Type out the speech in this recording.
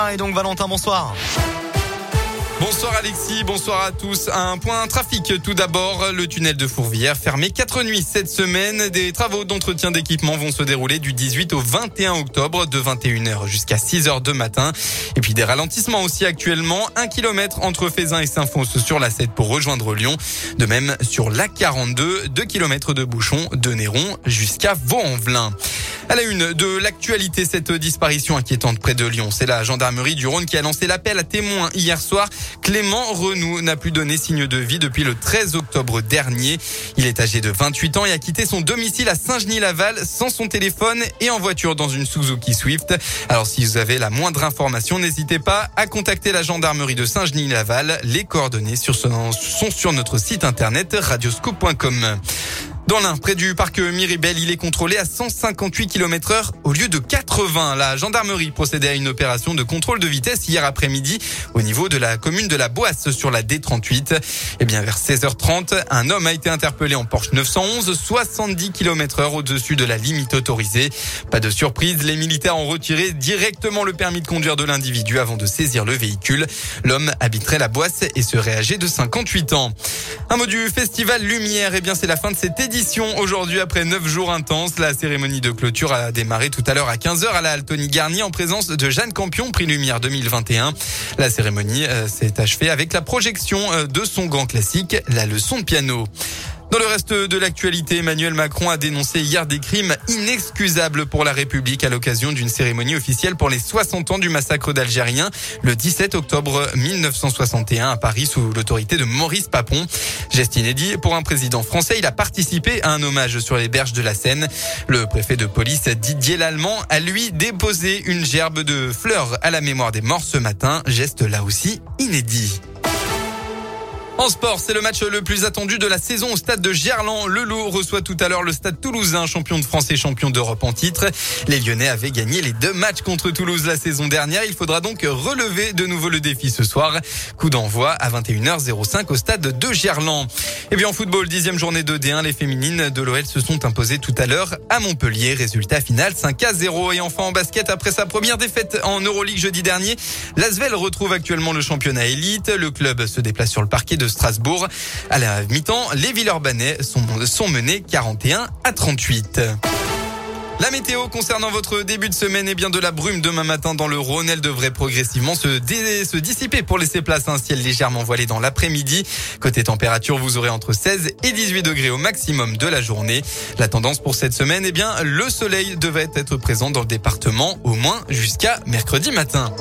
démarrer donc Valentin, bonsoir. Bonsoir Alexis, bonsoir à tous. Un point trafic tout d'abord, le tunnel de Fourvière fermé quatre nuits cette semaine. Des travaux d'entretien d'équipement vont se dérouler du 18 au 21 octobre de 21h jusqu'à 6h de matin. Et puis des ralentissements aussi actuellement. Un kilomètre entre Fézin et Saint-Fons sur la 7 pour rejoindre Lyon. De même sur la 42, 2 kilomètres de bouchons de Néron jusqu'à Vaux-en-Velin. À la une de l'actualité, cette disparition inquiétante près de Lyon. C'est la gendarmerie du Rhône qui a lancé l'appel à témoins hier soir. Clément Renou n'a plus donné signe de vie depuis le 13 octobre dernier. Il est âgé de 28 ans et a quitté son domicile à Saint-Genis-Laval sans son téléphone et en voiture dans une Suzuki Swift. Alors si vous avez la moindre information, n'hésitez pas à contacter la gendarmerie de Saint-Genis-Laval. Les coordonnées sont sur notre site internet radioscope.com. Dans l'un, près du parc Miribel, il est contrôlé à 158 km heure au lieu de 80. La gendarmerie procédait à une opération de contrôle de vitesse hier après-midi au niveau de la commune de la Boisse sur la D38. Et eh bien, vers 16h30, un homme a été interpellé en Porsche 911, 70 km heure au-dessus de la limite autorisée. Pas de surprise, les militaires ont retiré directement le permis de conduire de l'individu avant de saisir le véhicule. L'homme habiterait la Boisse et serait âgé de 58 ans. Un mot du festival Lumière, eh bien, c'est la fin de cette édition aujourd'hui après neuf jours intenses. La cérémonie de clôture a démarré tout à l'heure à 15h à la Altony Garnier en présence de Jeanne Campion, prix Lumière 2021. La cérémonie euh, s'est achevée avec la projection euh, de son grand classique, la leçon de piano. Dans le reste de l'actualité, Emmanuel Macron a dénoncé hier des crimes inexcusables pour la République à l'occasion d'une cérémonie officielle pour les 60 ans du massacre d'Algériens le 17 octobre 1961 à Paris sous l'autorité de Maurice Papon. Geste inédit pour un président français, il a participé à un hommage sur les berges de la Seine. Le préfet de police Didier Lallemand a lui déposé une gerbe de fleurs à la mémoire des morts ce matin, geste là aussi inédit. En sport, c'est le match le plus attendu de la saison au stade de Gerland. Le Loup reçoit tout à l'heure le stade toulousain, champion de France et champion d'Europe en titre. Les Lyonnais avaient gagné les deux matchs contre Toulouse la saison dernière. Il faudra donc relever de nouveau le défi ce soir. Coup d'envoi à 21h05 au stade de Gerland. Et bien en football, dixième journée de D1, les féminines de l'OL se sont imposées tout à l'heure à Montpellier. Résultat final 5 à 0. Et enfin en basket, après sa première défaite en Euroleague jeudi dernier, l'Asvel retrouve actuellement le championnat élite. Le club se déplace sur le parquet de Strasbourg. À la mi-temps, les Villeurbanais sont, sont menés 41 à 38. La météo concernant votre début de semaine et bien de la brume demain matin dans le Rhône. Elle devrait progressivement se, se dissiper pour laisser place à un ciel légèrement voilé dans l'après-midi. Côté température, vous aurez entre 16 et 18 degrés au maximum de la journée. La tendance pour cette semaine, eh bien, le soleil devrait être présent dans le département au moins jusqu'à mercredi matin.